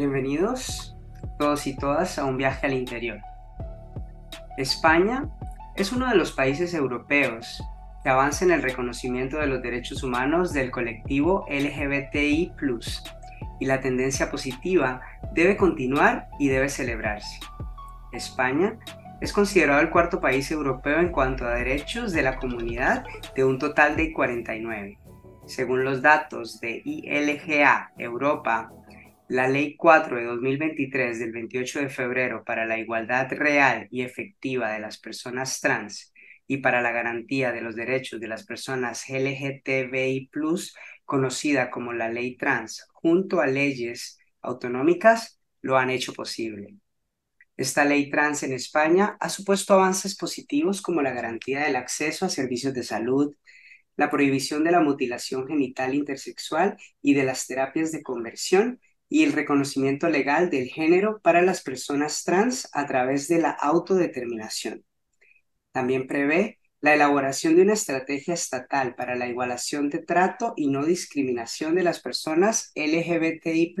Bienvenidos todos y todas a un viaje al interior. España es uno de los países europeos que avanza en el reconocimiento de los derechos humanos del colectivo LGBTI y la tendencia positiva debe continuar y debe celebrarse. España es considerado el cuarto país europeo en cuanto a derechos de la comunidad de un total de 49. Según los datos de ILGA Europa la Ley 4 de 2023 del 28 de febrero para la igualdad real y efectiva de las personas trans y para la garantía de los derechos de las personas LGTBI, conocida como la Ley Trans, junto a leyes autonómicas, lo han hecho posible. Esta ley trans en España ha supuesto avances positivos como la garantía del acceso a servicios de salud, la prohibición de la mutilación genital intersexual y de las terapias de conversión y el reconocimiento legal del género para las personas trans a través de la autodeterminación. También prevé la elaboración de una estrategia estatal para la igualación de trato y no discriminación de las personas LGBTI,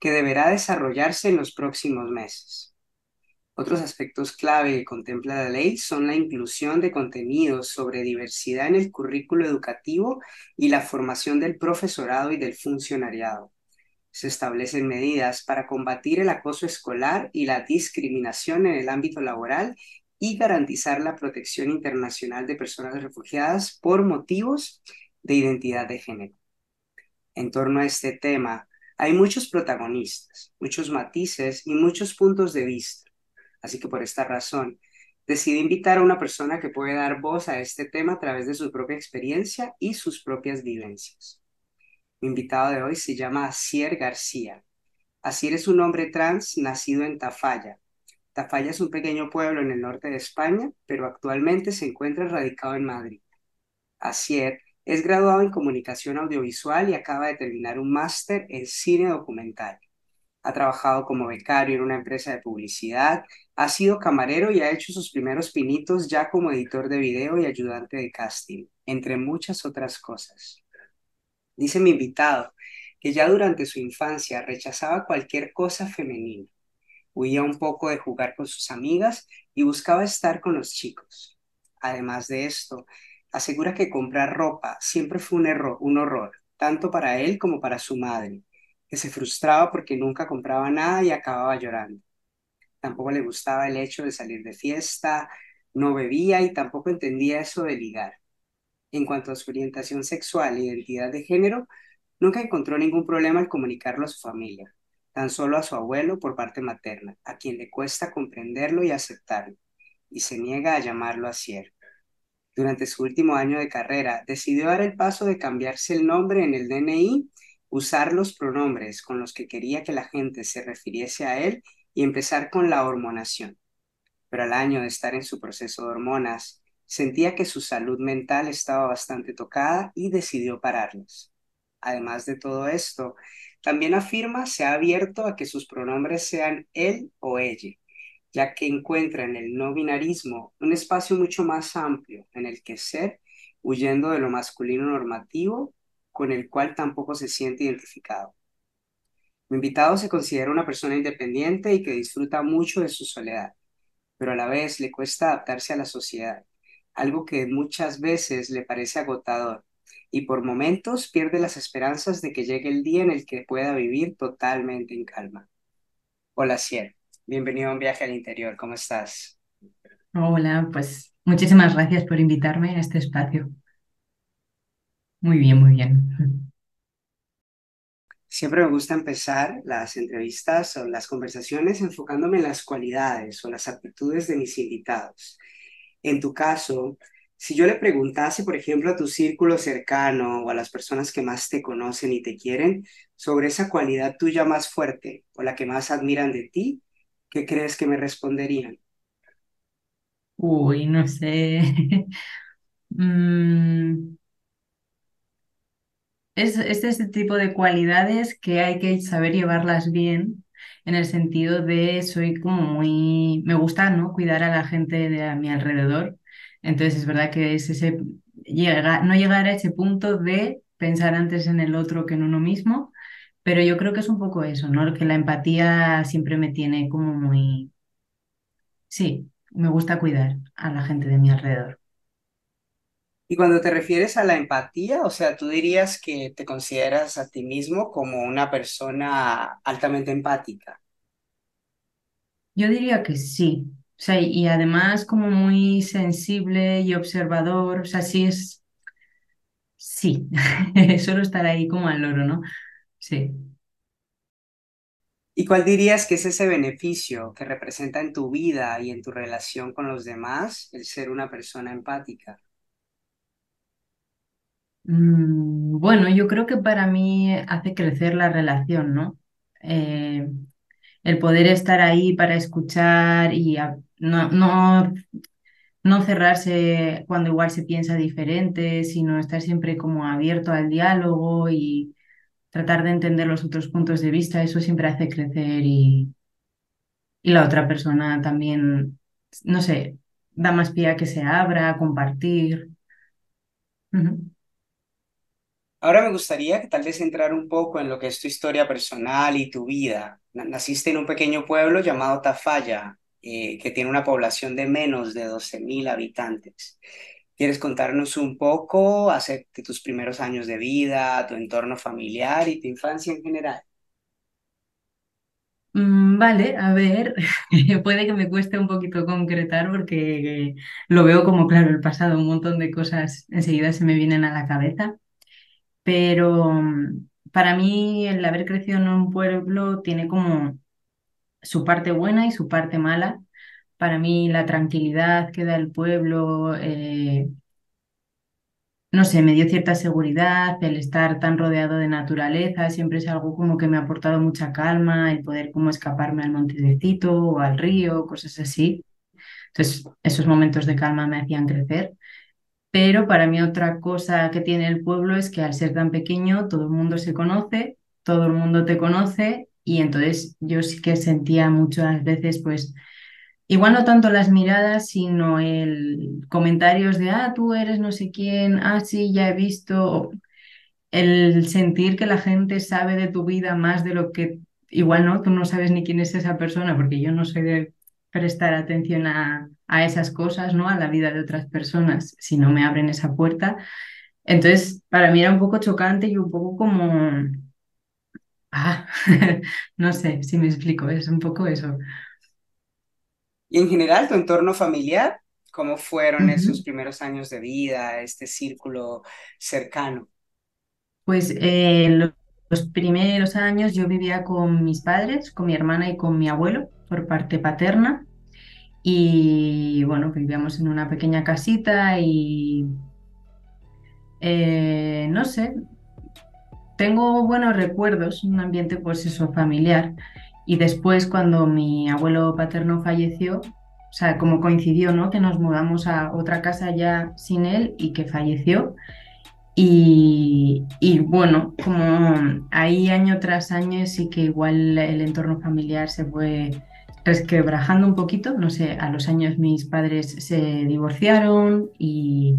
que deberá desarrollarse en los próximos meses. Otros aspectos clave que contempla la ley son la inclusión de contenidos sobre diversidad en el currículo educativo y la formación del profesorado y del funcionariado se establecen medidas para combatir el acoso escolar y la discriminación en el ámbito laboral y garantizar la protección internacional de personas refugiadas por motivos de identidad de género. En torno a este tema, hay muchos protagonistas, muchos matices y muchos puntos de vista. Así que por esta razón, decidí invitar a una persona que puede dar voz a este tema a través de su propia experiencia y sus propias vivencias. Mi invitado de hoy se llama Asier García. Asier es un hombre trans nacido en Tafalla. Tafalla es un pequeño pueblo en el norte de España, pero actualmente se encuentra radicado en Madrid. Asier es graduado en comunicación audiovisual y acaba de terminar un máster en cine documental. Ha trabajado como becario en una empresa de publicidad, ha sido camarero y ha hecho sus primeros pinitos ya como editor de video y ayudante de casting, entre muchas otras cosas. Dice mi invitado que ya durante su infancia rechazaba cualquier cosa femenina, huía un poco de jugar con sus amigas y buscaba estar con los chicos. Además de esto, asegura que comprar ropa siempre fue un, error, un horror, tanto para él como para su madre, que se frustraba porque nunca compraba nada y acababa llorando. Tampoco le gustaba el hecho de salir de fiesta, no bebía y tampoco entendía eso de ligar en cuanto a su orientación sexual e identidad de género, nunca encontró ningún problema al comunicarlo a su familia, tan solo a su abuelo por parte materna, a quien le cuesta comprenderlo y aceptarlo, y se niega a llamarlo así. Durante su último año de carrera, decidió dar el paso de cambiarse el nombre en el DNI, usar los pronombres con los que quería que la gente se refiriese a él y empezar con la hormonación. Pero al año de estar en su proceso de hormonas, Sentía que su salud mental estaba bastante tocada y decidió pararlos. Además de todo esto, también afirma se ha abierto a que sus pronombres sean él o ella, ya que encuentra en el no binarismo un espacio mucho más amplio en el que ser, huyendo de lo masculino normativo, con el cual tampoco se siente identificado. Mi invitado se considera una persona independiente y que disfruta mucho de su soledad, pero a la vez le cuesta adaptarse a la sociedad algo que muchas veces le parece agotador y por momentos pierde las esperanzas de que llegue el día en el que pueda vivir totalmente en calma. Hola, Cier. Bienvenido a un viaje al interior. ¿Cómo estás? Hola, pues muchísimas gracias por invitarme a este espacio. Muy bien, muy bien. Siempre me gusta empezar las entrevistas o las conversaciones enfocándome en las cualidades o las aptitudes de mis invitados en tu caso, si yo le preguntase, por ejemplo, a tu círculo cercano o a las personas que más te conocen y te quieren sobre esa cualidad tuya más fuerte o la que más admiran de ti, ¿qué crees que me responderían? Uy, no sé. Mm, es, es este tipo de cualidades que hay que saber llevarlas bien en el sentido de soy como muy, me gusta, ¿no? Cuidar a la gente de a mi alrededor. Entonces es verdad que es ese, no llegar a ese punto de pensar antes en el otro que en uno mismo, Pero yo creo que es un poco eso, ¿no? Que la empatía siempre me tiene como muy... Sí, me gusta cuidar a la gente de mi alrededor. Y cuando te refieres a la empatía, o sea, tú dirías que te consideras a ti mismo como una persona altamente empática. Yo diría que sí. O sea, y además como muy sensible y observador, o sea, sí es, sí, solo estar ahí como al loro, ¿no? Sí. ¿Y cuál dirías que es ese beneficio que representa en tu vida y en tu relación con los demás el ser una persona empática? Mm, bueno, yo creo que para mí hace crecer la relación, ¿no? Eh, el poder estar ahí para escuchar y no, no, no cerrarse cuando igual se piensa diferente, sino estar siempre como abierto al diálogo y tratar de entender los otros puntos de vista, eso siempre hace crecer y, y la otra persona también, no sé, da más pie a que se abra, a compartir. Ahora me gustaría que tal vez entrar un poco en lo que es tu historia personal y tu vida. Na- Naciste en un pequeño pueblo llamado Tafalla, eh, que tiene una población de menos de 12.000 habitantes. ¿Quieres contarnos un poco acerca de tus primeros años de vida, tu entorno familiar y tu infancia en general? Mm, Vale, a ver, puede que me cueste un poquito concretar porque lo veo como claro el pasado, un montón de cosas enseguida se me vienen a la cabeza, pero mm, para mí el haber crecido en un pueblo tiene como su parte buena y su parte mala. Para mí la tranquilidad que da el pueblo, eh, no sé, me dio cierta seguridad, el estar tan rodeado de naturaleza, siempre es algo como que me ha aportado mucha calma, el poder como escaparme al montecito o al río, cosas así. Entonces, esos momentos de calma me hacían crecer. Pero para mí otra cosa que tiene el pueblo es que al ser tan pequeño todo el mundo se conoce, todo el mundo te conoce y entonces yo sí que sentía muchas veces pues Igual no tanto las miradas, sino el comentarios de, ah, tú eres no sé quién, ah, sí, ya he visto, el sentir que la gente sabe de tu vida más de lo que igual no, tú no sabes ni quién es esa persona, porque yo no soy de prestar atención a, a esas cosas, ¿no? A la vida de otras personas, si no me abren esa puerta. Entonces, para mí era un poco chocante y un poco como, ah, no sé si me explico, es un poco eso. Y en general, tu entorno familiar, ¿cómo fueron esos primeros años de vida, este círculo cercano? Pues eh, lo- los primeros años yo vivía con mis padres, con mi hermana y con mi abuelo por parte paterna. Y bueno, vivíamos en una pequeña casita y eh, no sé, tengo buenos recuerdos, un ambiente pues eso familiar. Y después cuando mi abuelo paterno falleció, o sea, como coincidió, ¿no? Que nos mudamos a otra casa ya sin él y que falleció. Y, y bueno, como ahí año tras año sí que igual el entorno familiar se fue resquebrajando un poquito. No sé, a los años mis padres se divorciaron y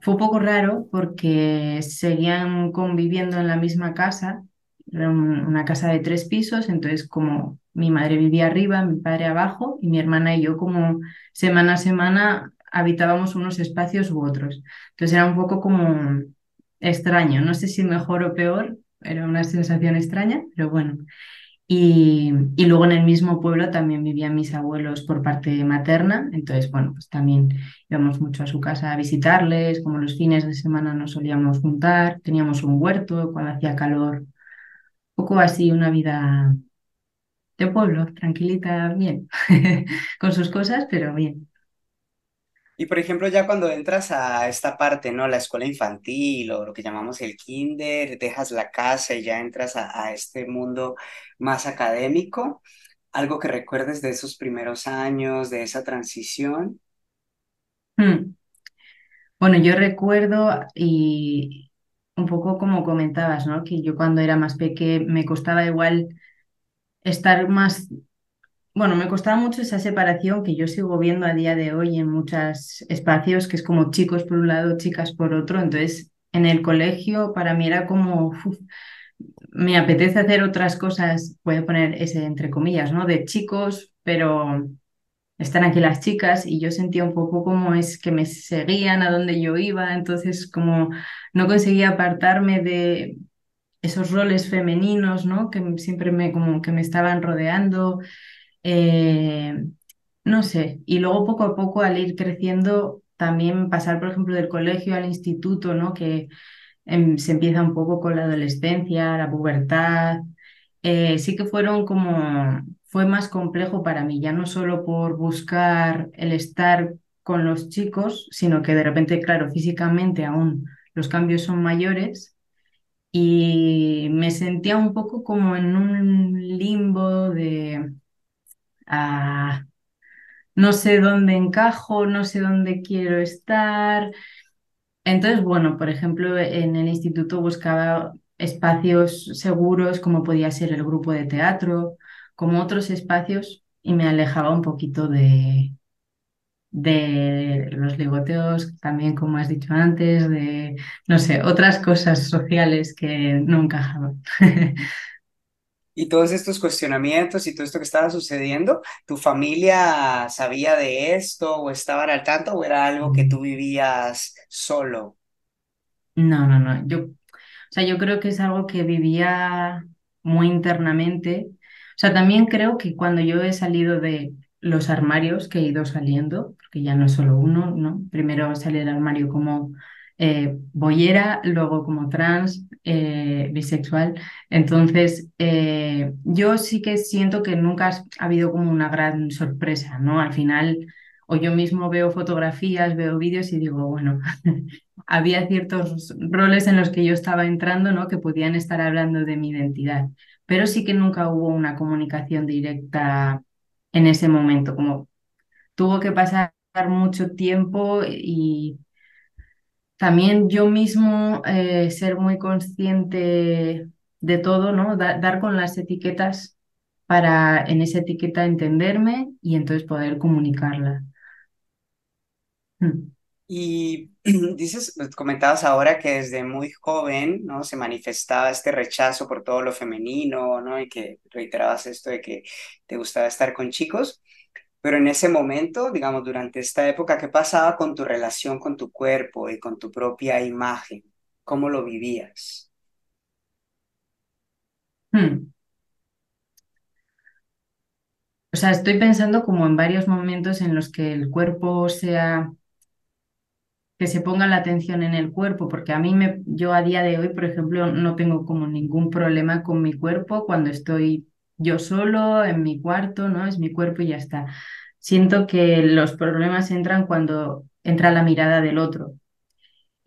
fue un poco raro porque seguían conviviendo en la misma casa. Era un- una casa de tres pisos, entonces como mi madre vivía arriba, mi padre abajo y mi hermana y yo como semana a semana habitábamos unos espacios u otros. Entonces era un poco como extraño, no sé si mejor o peor, era una sensación extraña, pero bueno. Y, y luego en el mismo pueblo también vivían mis abuelos por parte materna, entonces bueno, pues también íbamos mucho a su casa a visitarles, como los fines de semana nos solíamos juntar, teníamos un huerto cuando hacía calor, poco así una vida de pueblo, tranquilita, bien, con sus cosas, pero bien. Y por ejemplo, ya cuando entras a esta parte, ¿no? La escuela infantil o lo que llamamos el kinder, dejas la casa y ya entras a, este mundo más académico, algo que recuerdes de esos primeros años, de esa transición. Hmm. Bueno, yo recuerdo y un poco como comentabas, ¿no? Que yo cuando era más peque me costaba igual estar más, bueno, me costaba mucho esa separación que yo sigo viendo a día de hoy en muchos espacios, que es como chicos por un lado, chicas por otro. Entonces, en el colegio para mí era como, uf, me apetece hacer otras cosas, voy a poner ese entre comillas, ¿no? De chicos, pero están aquí las chicas y yo sentía un poco como es que me seguían a donde yo iba, entonces como no conseguía apartarme de esos roles femeninos, ¿no? Que siempre me, como que me estaban rodeando. Eh, no sé, y luego poco a poco al ir creciendo, también pasar, por ejemplo, del colegio al instituto, ¿no? Que em, se empieza un poco con la adolescencia, la pubertad. Eh, sí que fueron como, fue más complejo para mí, ya no solo por buscar el estar con los chicos, sino que de repente, claro, físicamente aún los cambios son mayores y me sentía un poco como en un limbo de ah, no sé dónde encajo, no sé dónde quiero estar. Entonces, bueno, por ejemplo, en el instituto buscaba espacios seguros como podía ser el grupo de teatro, como otros espacios y me alejaba un poquito de, de los ligoteos, también como has dicho antes, de, no sé, otras cosas sociales que no encajaban. Y todos estos cuestionamientos y todo esto que estaba sucediendo, ¿tu familia sabía de esto o estaban al tanto o era algo que tú vivías solo? No, no, no. Yo, o sea, yo creo que es algo que vivía muy internamente. O sea, también creo que cuando yo he salido de los armarios que he ido saliendo, porque ya no es solo uno, ¿no? Primero salí del armario como eh, boyera, luego como trans, eh, bisexual. Entonces, eh, yo sí que siento que nunca ha habido como una gran sorpresa, ¿no? Al final, o yo mismo veo fotografías, veo vídeos y digo, bueno, había ciertos roles en los que yo estaba entrando, ¿no? Que podían estar hablando de mi identidad, pero sí que nunca hubo una comunicación directa en ese momento, como tuvo que pasar mucho tiempo y también yo mismo eh, ser muy consciente de todo, ¿no? dar con las etiquetas para en esa etiqueta entenderme y entonces poder comunicarla. Mm. Y dices, pues, comentabas ahora que desde muy joven, ¿no? Se manifestaba este rechazo por todo lo femenino, ¿no? Y que reiterabas esto de que te gustaba estar con chicos. Pero en ese momento, digamos, durante esta época, ¿qué pasaba con tu relación con tu cuerpo y con tu propia imagen? ¿Cómo lo vivías? Hmm. O sea, estoy pensando como en varios momentos en los que el cuerpo sea, que se ponga la atención en el cuerpo, porque a mí me, yo a día de hoy, por ejemplo, no tengo como ningún problema con mi cuerpo cuando estoy yo solo en mi cuarto, ¿no? Es mi cuerpo y ya está. Siento que los problemas entran cuando entra la mirada del otro.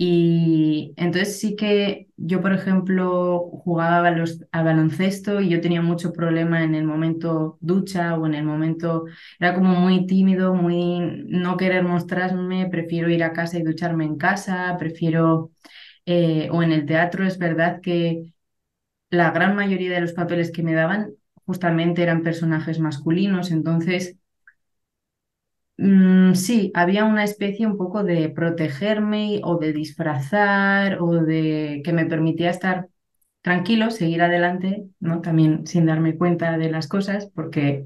Y entonces sí que yo, por ejemplo, jugaba a, baloncesto y yo tenía mucho problema en el momento ducha o en el momento, era como muy tímido, muy no querer mostrarme, prefiero ir a casa y ducharme en casa, prefiero, eh, o en el teatro es verdad que la gran mayoría de los papeles que me daban justamente eran personajes masculinos, entonces mm, sí, había una especie un poco de protegerme o de disfrazar o de que me permitía estar tranquilo, seguir adelante, ¿no? También sin darme cuenta de las cosas, porque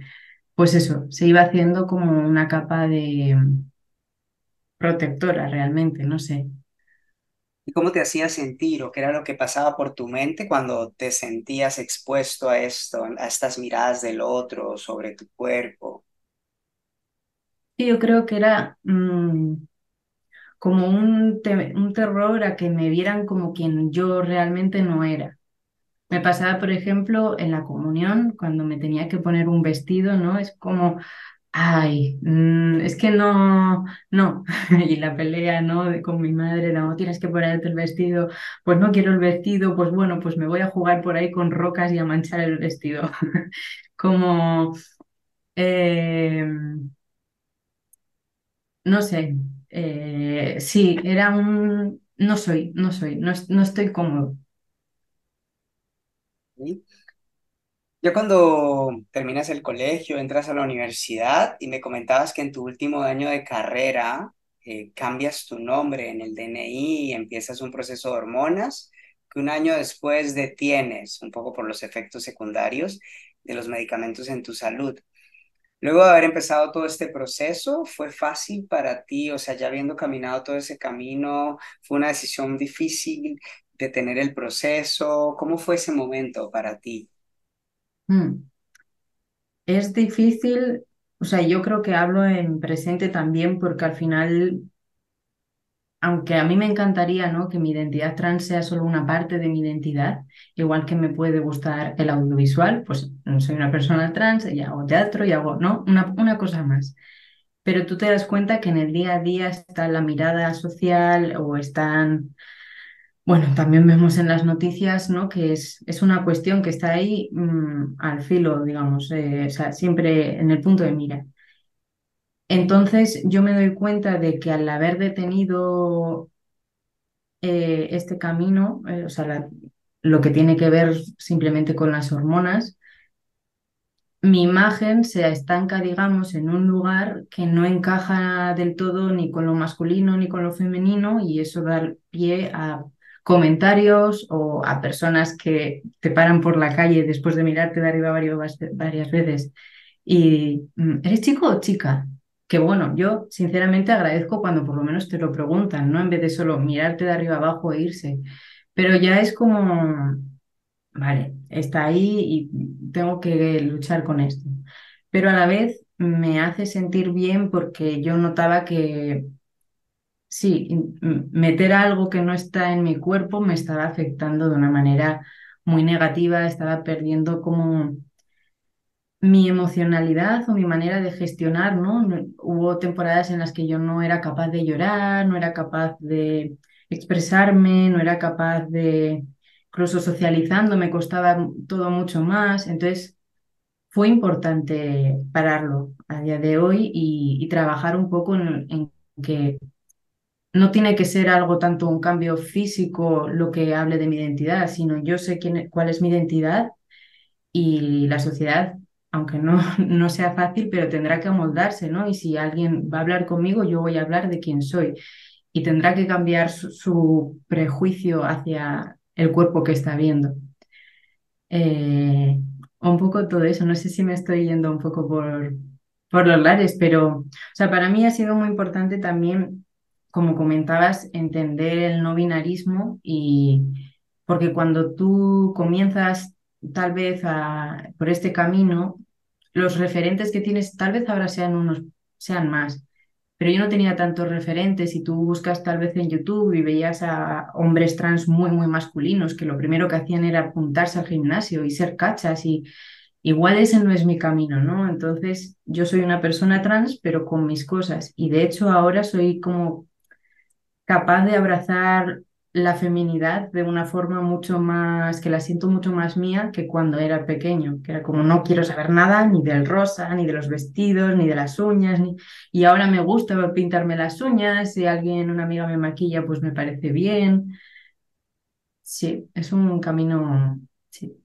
pues eso, se iba haciendo como una capa de protectora realmente, no sé. ¿Y cómo te hacía sentir o qué era lo que pasaba por tu mente cuando te sentías expuesto a esto, a estas miradas del otro sobre tu cuerpo? Sí, yo creo que era mm, como un, un terror a que me vieran como quien yo realmente no era. Me pasaba, por ejemplo, en la comunión, cuando me tenía que poner un vestido, ¿no? Es como, Ay, mm, es que no, no. Y la pelea, ¿no? De, con mi madre, no, tienes que ponerte el vestido. Pues no quiero el vestido, pues bueno, pues me voy a jugar por ahí con rocas y a manchar el vestido. Como, eh, no sé, eh, sí, era un, no soy, no soy, no, no estoy cómodo. Yo cuando terminas el colegio, entras a la universidad y me comentabas que en tu último año de carrera eh, cambias tu nombre en el DNI y empiezas un proceso de hormonas. que un año después detienes, un poco por los efectos secundarios de los medicamentos en tu salud. Luego de haber empezado todo este proceso, ¿fue fácil para ti? O sea, ya habiendo caminado todo ese camino, ¿fue una decisión difícil de tener el proceso? ¿Cómo fue ese momento para ti? Mm. Es difícil, o sea, yo creo que hablo en presente también porque al final, aunque a mí me encantaría, ¿no? que mi identidad trans sea solo una parte de mi identidad, igual que me puede gustar el audiovisual, pues soy una persona trans y hago teatro y hago, ¿no? Una, una cosa más. Pero tú te das cuenta que en el día a día está la mirada social o están bueno, también vemos en las noticias, ¿no? Que es, es una cuestión que está ahí mm, al filo, digamos, eh, o sea, siempre en el punto de mira. Entonces, yo me doy cuenta de que al haber detenido eh, este camino, eh, o sea, lo que tiene que ver simplemente con las hormonas, mi imagen se estanca, digamos, en un lugar que no encaja del todo ni con lo masculino ni con lo femenino y eso da pie a comentarios o a personas que te paran por la calle después de mirarte de arriba varias, varias veces y mm, ¿eres chico o chica? Que bueno, yo sinceramente agradezco cuando por lo menos te lo preguntan, ¿no? En vez de solo mirarte de arriba abajo e irse. Pero ya es como, vale, está ahí y tengo que luchar con esto. Pero a la vez me hace sentir bien porque yo notaba que sí, meter algo que no está en mi cuerpo me estaba afectando de una manera muy negativa, estaba perdiendo como mi emocionalidad o mi manera de gestionar, ¿no? Hubo temporadas en las que yo no era capaz de llorar, no era capaz de expresarme, no era capaz de, incluso socializando, me costaba todo mucho más. Entonces, fue importante pararlo a día de hoy y, trabajar un poco en que no tiene que ser algo tanto un cambio físico lo que hable de mi identidad, sino yo sé quién, cuál es mi identidad y la sociedad, aunque no, no sea fácil, pero tendrá que amoldarse, ¿no? Y si alguien va a hablar conmigo, yo voy a hablar de quién soy y tendrá que cambiar su, prejuicio hacia el cuerpo que está viendo. Eh, un poco todo eso, no sé si me estoy yendo un poco por, por los lares, pero o sea, para mí ha sido muy importante también como comentabas, entender el no binarismo y porque cuando tú comienzas tal vez por este camino, los referentes que tienes tal vez ahora sean unos, sean más, pero yo no tenía tantos referentes y tú buscas tal vez en YouTube y veías a hombres trans muy, muy masculinos que lo primero que hacían era apuntarse al gimnasio y ser cachas y igual ese no es mi camino, ¿no? Entonces yo soy una persona trans, pero con mis cosas y de hecho ahora soy como capaz de abrazar la feminidad de una forma mucho más, que la siento mucho más mía que cuando era pequeño, que era como no quiero saber nada ni del rosa, ni de los vestidos, ni de las uñas, ni... y ahora me gusta pintarme las uñas, si alguien, una amiga me maquilla, pues me parece bien. Sí, es un camino, sí.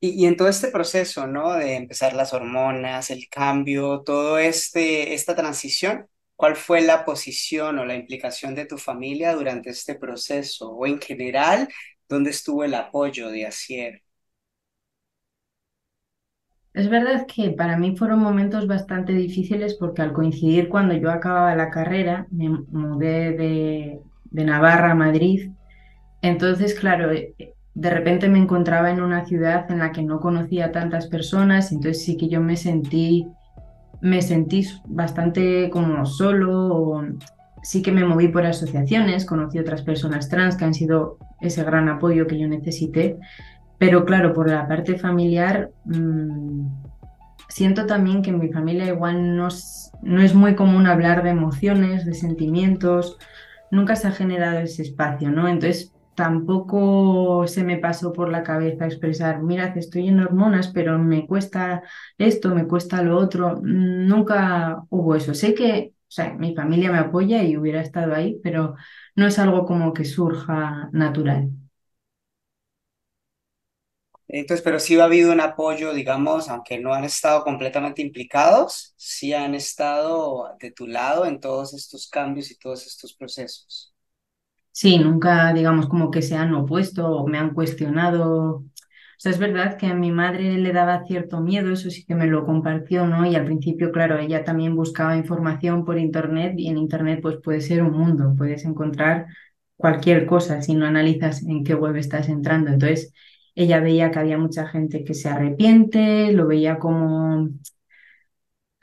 Y, y en todo este proceso, ¿no? De empezar las hormonas, el cambio, todo este, esta transición, ¿Cuál fue la posición o la implicación de tu familia durante este proceso? O en general, ¿dónde estuvo el apoyo de Asier? Es verdad que para mí fueron momentos bastante difíciles porque al coincidir cuando yo acababa la carrera, me mudé de, de Navarra a Madrid. Entonces, claro, eh, de repente me encontraba en una ciudad en la que no conocía tantas personas, entonces sí que yo me sentí me sentí bastante como solo, sí que me moví por asociaciones, conocí otras personas trans que han sido ese gran apoyo que yo necesité, pero claro, por la parte familiar, mm, siento también que en mi familia igual no, no es muy común hablar de emociones, de sentimientos, nunca se ha generado ese espacio, ¿no? Entonces, tampoco se me pasó por la cabeza expresar, mira, estoy en hormonas, pero me cuesta esto, me cuesta lo otro. Nunca hubo eso. Sé que, o sea, mi familia me apoya y hubiera estado ahí, pero no es algo como que surja natural. Entonces, pero sí ha habido un apoyo, digamos, aunque no han estado completamente implicados, sí han estado de tu lado en todos estos cambios y todos estos procesos. Sí, nunca, digamos, como que se han opuesto o me han cuestionado. O sea, es verdad que a mi madre le daba cierto miedo, eso sí que me lo compartió, ¿no? Y al principio, claro, ella también buscaba información por internet y en internet pues puede ser un mundo, puedes encontrar cualquier cosa si no analizas en qué web estás entrando. Entonces, ella veía que había mucha gente que se arrepiente, lo veía como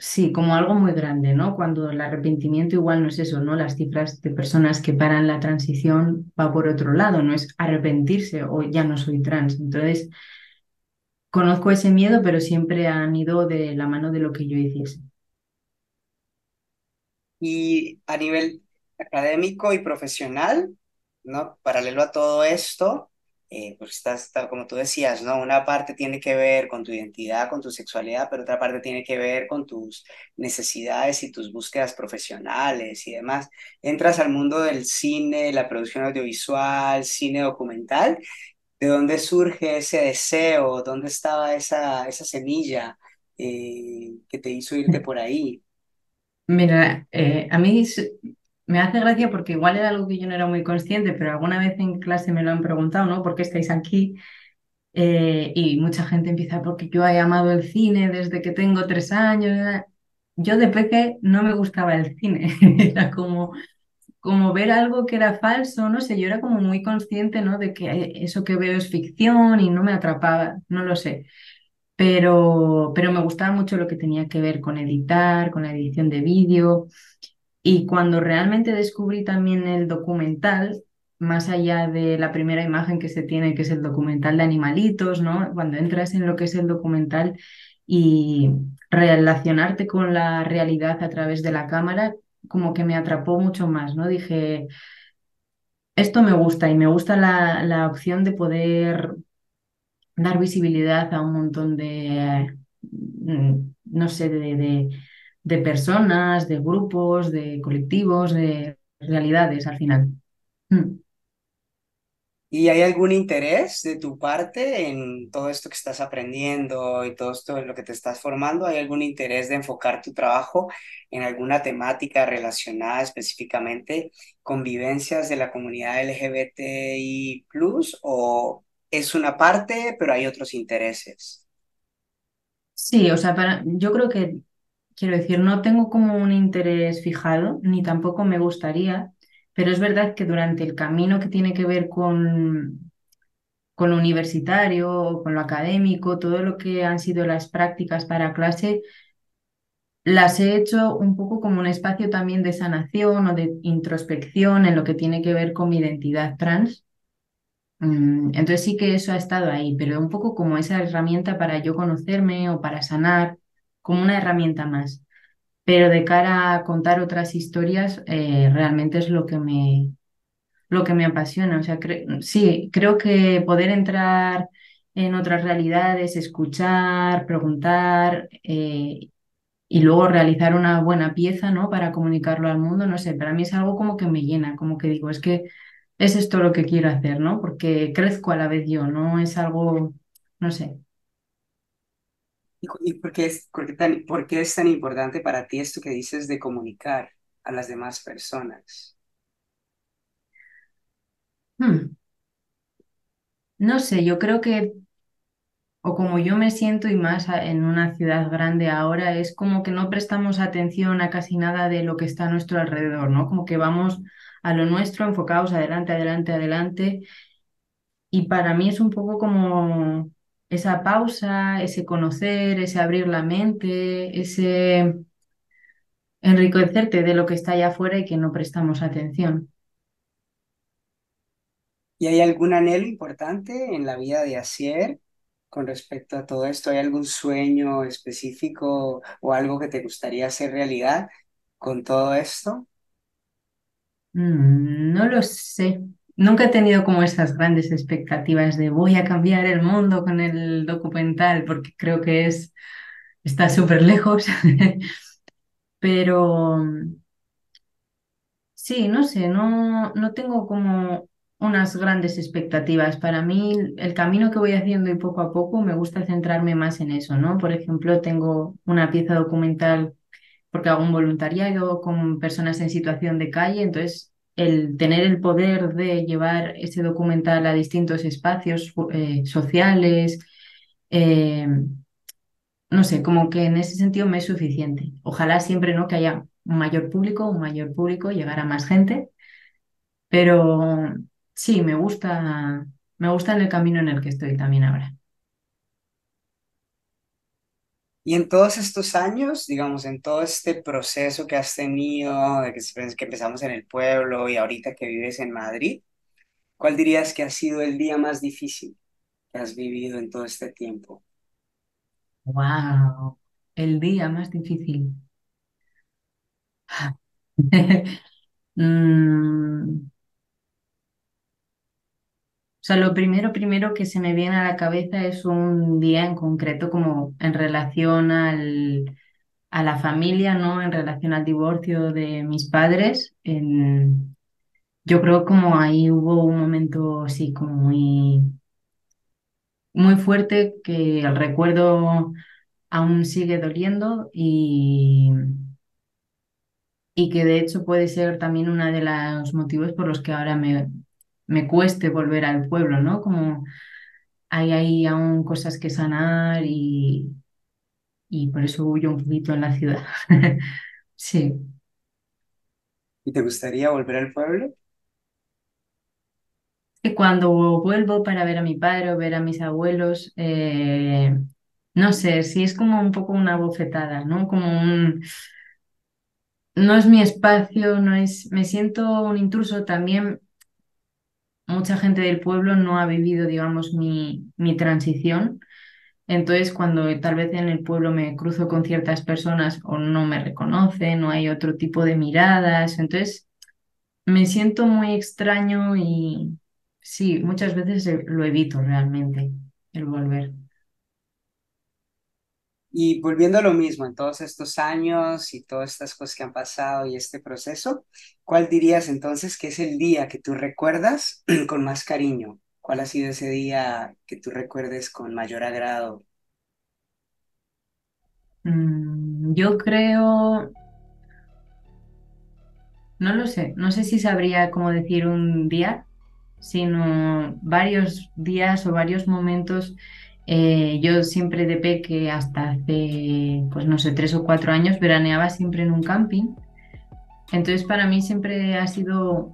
Sí, como algo muy grande, ¿no? Cuando el arrepentimiento igual no es eso, ¿no? Las cifras de personas que paran la transición va por otro lado, no es arrepentirse o ya no soy trans. Entonces, conozco ese miedo, pero siempre han ido de la mano de lo que yo hiciese. Y a nivel académico y profesional, ¿no? Paralelo a todo esto, eh, pues estás, está, como tú decías, ¿no? Una parte tiene que ver con tu identidad, con tu sexualidad, pero otra parte tiene que ver con tus necesidades y tus búsquedas profesionales y demás. Entras al mundo del cine, la producción audiovisual, cine documental. ¿De dónde surge ese deseo? ¿Dónde estaba esa, esa semilla eh, que te hizo irte por ahí? Mira, eh, a mí me hace gracia porque igual era algo que yo no era muy consciente, pero alguna vez en clase me lo han preguntado, ¿no? ¿Por qué estáis aquí? Eh, y mucha gente empieza porque yo he amado el cine desde que tengo tres años. Yo de peque no me gustaba el cine, era como, como ver algo que era falso, no sé, yo era como muy consciente, ¿no? De que eso que veo es ficción y no me atrapaba, no lo sé. Pero, pero me gustaba mucho lo que tenía que ver con editar, con la edición de vídeo. Y cuando realmente descubrí también el documental, más allá de la primera imagen que se tiene, que es el documental de animalitos, ¿no? Cuando entras en lo que es el documental y relacionarte con la realidad a través de la cámara, como que me atrapó mucho más, ¿no? Dije, esto me gusta y me gusta la, la opción de poder dar visibilidad a un montón de, mm, no sé, de de personas, de grupos, de colectivos, de realidades al final. Mm. ¿Y hay algún interés de tu parte en todo esto que estás aprendiendo y todo esto en lo que te estás formando? ¿Hay algún interés de enfocar tu trabajo en alguna temática relacionada específicamente con vivencias de la comunidad LGBTI o es una parte, pero hay otros intereses? Sí, o sea, para, yo creo que Quiero decir, no tengo como un interés fijado, ni tampoco me gustaría, pero es verdad que durante el camino que tiene que ver con, con lo universitario, con lo académico, todo lo que han sido las prácticas para clase, las he hecho un poco como un espacio también de sanación o de introspección en lo que tiene que ver con mi identidad trans. Mm, entonces sí que eso ha estado ahí, pero un poco como esa herramienta para yo conocerme o para sanar como una herramienta más. Pero de cara a contar otras historias, eh, realmente es lo que me, lo que me apasiona. O sea, sí, creo que poder entrar en otras realidades, escuchar, preguntar eh, y luego realizar una buena pieza, ¿no? Para comunicarlo al mundo, no sé, para mí es algo como que me llena, como que digo, es que es esto lo que quiero hacer, ¿no? Porque crezco a la vez yo, no es algo, no sé, ¿Y, por, qué es, tan, es tan importante para ti esto que dices de comunicar a las demás personas? Hmm. No sé, yo creo que, o como yo me siento y más en una ciudad grande ahora, es como que no prestamos atención a casi nada de lo que está a nuestro alrededor, ¿no? Como que vamos a lo nuestro, enfocados adelante, adelante, adelante. Y para mí es un poco como esa pausa, ese conocer, ese abrir la mente, ese enriquecerte de lo que está allá afuera y que no prestamos atención. ¿Y hay algún anhelo importante en la vida de Asier con respecto a todo esto? ¿Hay algún sueño específico o algo que te gustaría hacer realidad con todo esto? Mm, no lo sé. Nunca he tenido como esas grandes expectativas de voy a cambiar el mundo con el documental, porque creo que es, está súper lejos. Pero sí, no sé, no, no tengo como unas grandes expectativas. Para mí, el camino que voy haciendo y poco a poco me gusta centrarme más en eso, ¿no? Por ejemplo, tengo una pieza documental porque hago un voluntariado con personas en situación de calle, entonces el tener el poder de llevar ese documental a distintos espacios eh, sociales, eh, no sé, como que en ese sentido me es suficiente. Ojalá siempre no que haya un mayor público, un mayor público, llegar a más gente, pero sí, me gusta, me gusta en el camino en el que estoy también ahora. Y en todos estos años, digamos, en todo este proceso que has tenido, de que, que empezamos en el pueblo y ahorita que vives en Madrid, ¿cuál dirías que ha sido el día más difícil que has vivido en todo este tiempo? Wow, el día más difícil. Mm, O sea, lo primero, primero que se me viene a la cabeza es un día en concreto como en relación al, a la familia, ¿no? En relación al divorcio de mis padres. En, yo creo como ahí hubo un momento así como muy, muy fuerte que el recuerdo aún sigue doliendo y, y que de hecho puede ser también uno de los motivos por los que ahora me, me cueste volver al pueblo, ¿no? Como hay ahí aún cosas que sanar y, y por eso huyo un poquito en la ciudad. Sí. ¿Y te gustaría volver al pueblo? Y cuando vuelvo para ver a mi padre o ver a mis abuelos, eh, no sé, sí es como un poco una bofetada, ¿no? Como un... No es mi espacio, no es... Me siento un intruso también mucha gente del pueblo no ha vivido, digamos, mi, mi transición. Entonces, cuando tal vez en el pueblo me cruzo con ciertas personas o no me reconocen, o hay otro tipo de miradas, entonces me siento muy extraño y sí, muchas veces lo evito realmente, el volver. Y volviendo a lo mismo, en todos estos años y todas estas cosas que han pasado y este proceso, ¿cuál dirías entonces que es el día que tú recuerdas con más cariño? ¿Cuál ha sido ese día que tú recuerdes con mayor agrado? Mm, yo creo, no lo sé, no sé si sabría cómo decir un día, sino varios días o varios momentos eh, yo siempre de peque hasta hace, pues no sé, tres o cuatro años veraneaba siempre en un camping. Entonces para mí siempre ha sido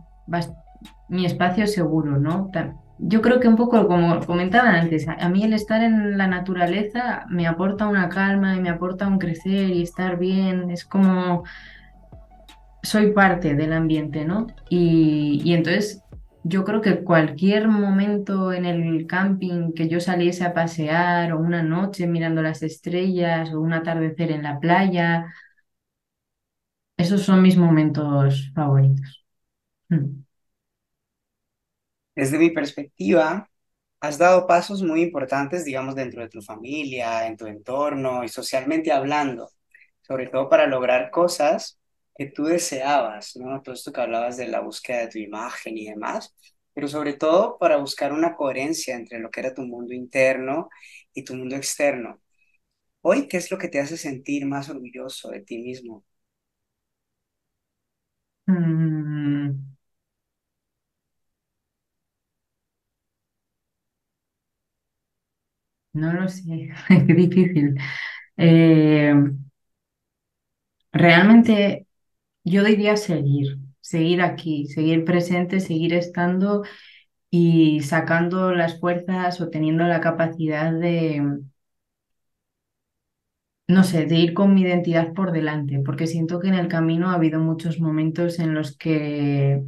mi espacio seguro, ¿no? Yo creo que un poco como comentaba antes, a mí el estar en la naturaleza me aporta una calma y me aporta un crecer y estar bien. Es como soy parte del ambiente, ¿no? Y, y entonces yo creo que cualquier momento en el camping que yo saliese a pasear o una noche mirando las estrellas o un atardecer en la playa, esos son mis momentos favoritos. Mm. Desde mi perspectiva, has dado pasos muy importantes, digamos, dentro de tu familia, en tu entorno y socialmente hablando, sobre todo para lograr cosas que tú deseabas, ¿no? Todo esto que hablabas de la búsqueda de tu imagen y demás, pero sobre todo para buscar una coherencia entre lo que era tu mundo interno y tu mundo externo. Hoy, ¿qué es lo que te hace sentir más orgulloso de ti mismo? Mm. No lo sé, qué difícil. Eh, realmente yo diría seguir, seguir aquí, seguir presente, seguir estando y sacando las fuerzas o teniendo la capacidad de, no sé, de ir con mi identidad por delante, porque siento que en el camino ha habido muchos momentos en los que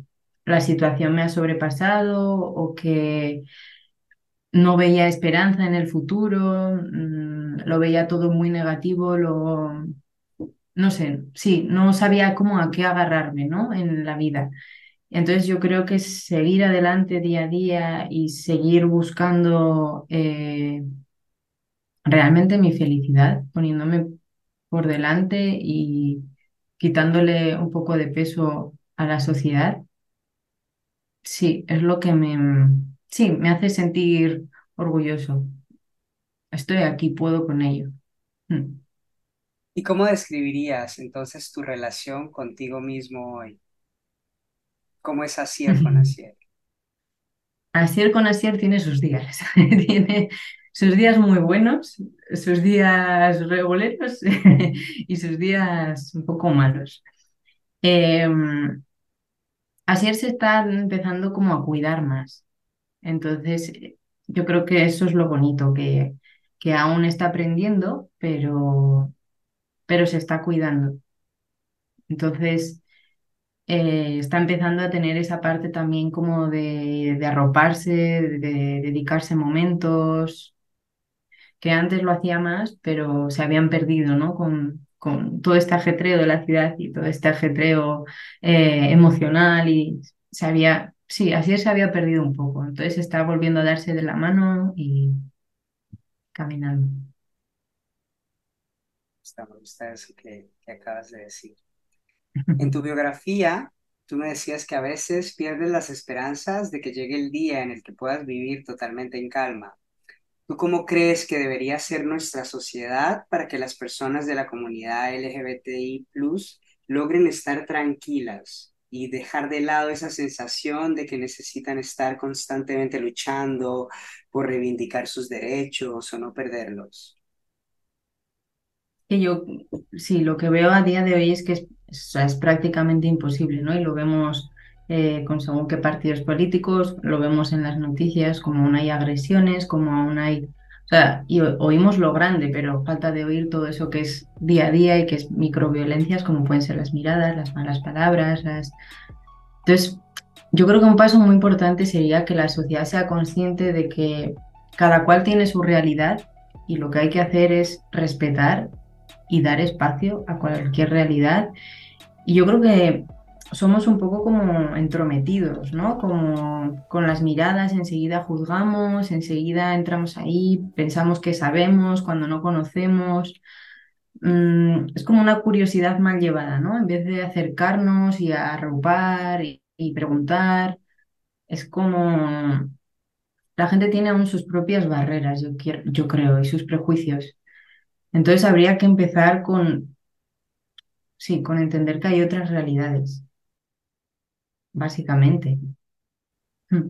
la situación me ha sobrepasado o que no veía esperanza en el futuro, mm, lo veía todo muy negativo, lo, no sé, sí, no sabía cómo a qué agarrarme, ¿no? En la vida. Entonces yo creo que seguir adelante día a día y seguir buscando eh, realmente mi felicidad, poniéndome por delante y quitándole un poco de peso a la sociedad, sí, es lo que me, sí, me hace sentir orgulloso. Estoy aquí, puedo con ello. Mm. ¿Y cómo describirías entonces tu relación contigo mismo hoy? ¿Cómo es Asier con Asier? Asier con Asier tiene sus días. tiene sus días muy buenos, sus días reguleros y sus días un poco malos. Em, Asier se está empezando como a cuidar más. Entonces, yo creo que eso es lo bonito, que, que aún está aprendiendo, pero, pero se está cuidando. Entonces, eh, está empezando a tener esa parte también como de, arroparse, de, de dedicarse momentos, que antes lo hacía más, pero se habían perdido, ¿no? Con, con todo este ajetreo de la ciudad y todo este ajetreo eh, emocional y se había, sí, así se había perdido un poco. Entonces está volviendo a darse de la mano y caminando. Me gusta eso que, que acabas de decir. En tu biografía, tú me decías que a veces pierdes las esperanzas de que llegue el día en el que puedas vivir totalmente en calma. ¿Tú cómo crees que debería ser nuestra sociedad para que las personas de la comunidad LGBTI logren estar tranquilas y dejar de lado esa sensación de que necesitan estar constantemente luchando por reivindicar sus derechos o no perderlos? Que yo, sí, lo que veo a día de hoy es que es, es prácticamente imposible, ¿no? Y lo vemos eh, con según qué partidos políticos, lo vemos en las noticias, como aún hay agresiones, como aún hay, o sea, y oímos lo grande, pero falta de oír todo eso que es día a día y que es microviolencias, como pueden ser las miradas, las malas palabras, las... Entonces, yo creo que un paso muy importante sería que la sociedad sea consciente de que cada cual tiene su realidad y lo que hay que hacer es respetar y dar espacio a cualquier realidad. Y yo creo que somos un poco como entrometidos, ¿no? Como con las miradas enseguida juzgamos, enseguida entramos ahí, pensamos que sabemos cuando no conocemos. Mm, es como una curiosidad mal llevada, ¿no? En vez de acercarnos y arropar y, y preguntar, es como la gente tiene aún sus propias barreras, yo, quiero, yo creo, y sus prejuicios. Entonces habría que empezar con, sí, con entender que hay otras realidades básicamente.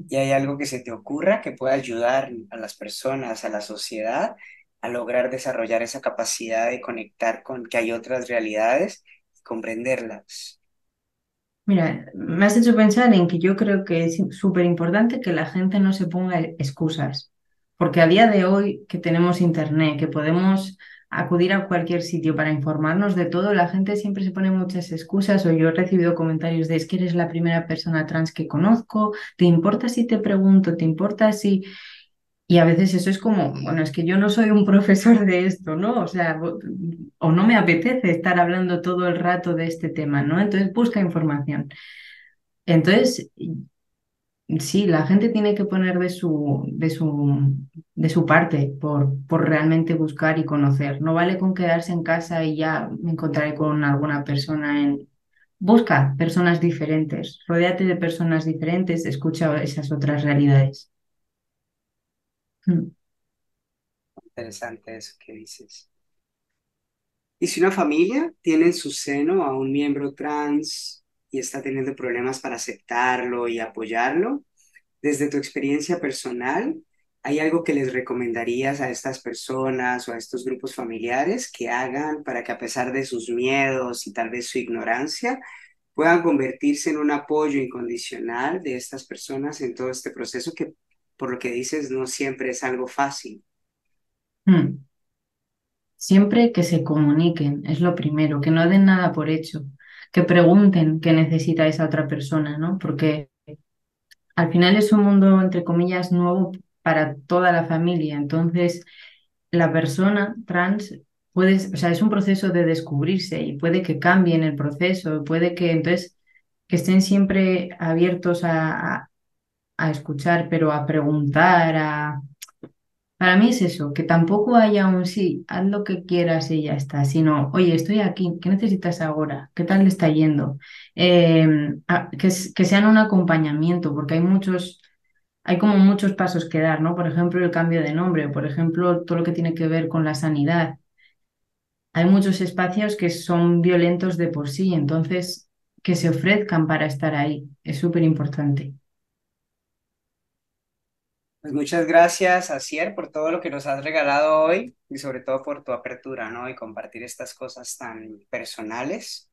¿Y hay algo que se te ocurra que pueda ayudar a las personas, a la sociedad, a lograr desarrollar esa capacidad de conectar con que hay otras realidades y comprenderlas? Mira, me has hecho pensar en que yo creo que es súper importante que la gente no se ponga excusas, porque a día de hoy que tenemos internet, que podemos acudir a cualquier sitio para informarnos de todo, la gente siempre se pone muchas excusas o yo he recibido comentarios de es que eres la primera persona trans que conozco, ¿te importa si te pregunto? ¿Te importa si... Y a veces eso es como, bueno, es que yo no soy un profesor de esto, ¿no? O sea, o no me apetece estar hablando todo el rato de este tema, ¿no? Entonces busca información. Entonces, sí, la gente tiene que poner de su, de su, de su parte por, por realmente buscar y conocer. No vale con quedarse en casa y ya me encontraré con alguna persona en... Busca personas diferentes, rodéate de personas diferentes, escucha esas otras realidades. Hmm. Interesante eso que dices. ¿Y si una familia tiene en su seno a un miembro trans y está teniendo problemas para aceptarlo y apoyarlo. Desde tu experiencia personal, ¿hay algo que les recomendarías a estas personas o a estos grupos familiares que hagan para que a pesar de sus miedos y tal vez su ignorancia, puedan convertirse en un apoyo incondicional de estas personas en todo este proceso que, por lo que dices, no siempre es algo fácil? Hmm. Siempre que se comuniquen, es lo primero, que no den nada por hecho que pregunten qué necesita esa otra persona, ¿no? Porque al final es un mundo, entre comillas, nuevo para toda la familia. Entonces, la persona trans puede, o sea, es un proceso de descubrirse y puede que cambie en el proceso, puede que entonces que estén siempre abiertos a, a escuchar, pero a preguntar, a, para mí es eso, que tampoco haya un sí, haz lo que quieras y ya está, sino, oye, estoy aquí, ¿qué necesitas ahora? ¿Qué tal le está yendo? Em, que, que sean un acompañamiento, porque hay muchos, hay como muchos pasos que dar, ¿no? Por ejemplo, el cambio de nombre, por ejemplo, todo lo que tiene que ver con la sanidad. Hay muchos espacios que son violentos de por sí, entonces que se ofrezcan para estar ahí. Es súper importante. Pues muchas gracias, Asier, por todo lo que nos has regalado hoy y sobre todo por tu apertura, ¿no? Y compartir estas cosas tan personales.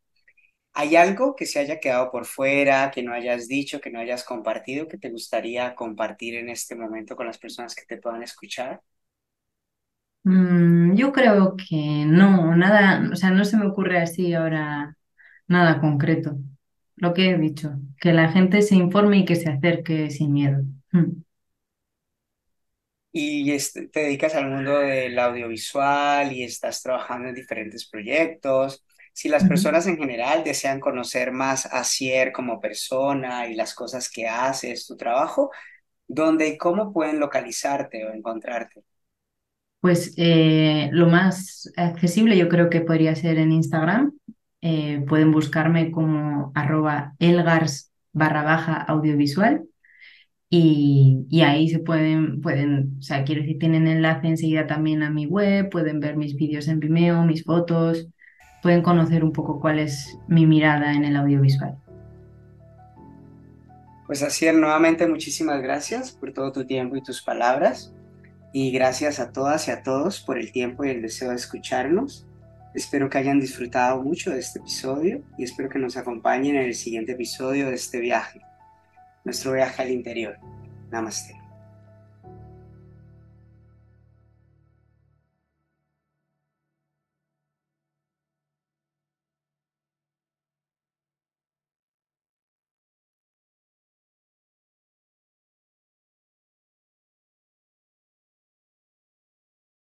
¿Hay algo que se haya quedado por fuera, que no hayas dicho, que no hayas compartido, que te gustaría compartir en este momento con las personas que te puedan escuchar? Mm, yo creo que no, nada, o sea, no se me ocurre así ahora nada concreto. Lo que he dicho, que la gente se informe y que se acerque sin miedo. Mm. Y este, te dedicas al mundo del audiovisual y estás trabajando en diferentes proyectos. Si las personas en general desean conocer más a Cier como persona y las cosas que haces, tu trabajo, ¿dónde y cómo pueden localizarte o encontrarte? Pues eh, lo más accesible yo creo que podría ser en Instagram. Eh, pueden buscarme como arroba elgars barra baja audiovisual y, y ahí se pueden, pueden, o sea, quiero decir, tienen enlace enseguida también a mi web, pueden ver mis vídeos en Vimeo, mis fotos, pueden conocer un poco cuál es mi mirada en el audiovisual. Pues Asier, nuevamente muchísimas gracias por todo tu tiempo y tus palabras. Y gracias a todas y a todos por el tiempo y el deseo de escucharnos. Espero que hayan disfrutado mucho de este episodio y espero que nos acompañen en el siguiente episodio de este viaje, nuestro viaje al interior. Namaste.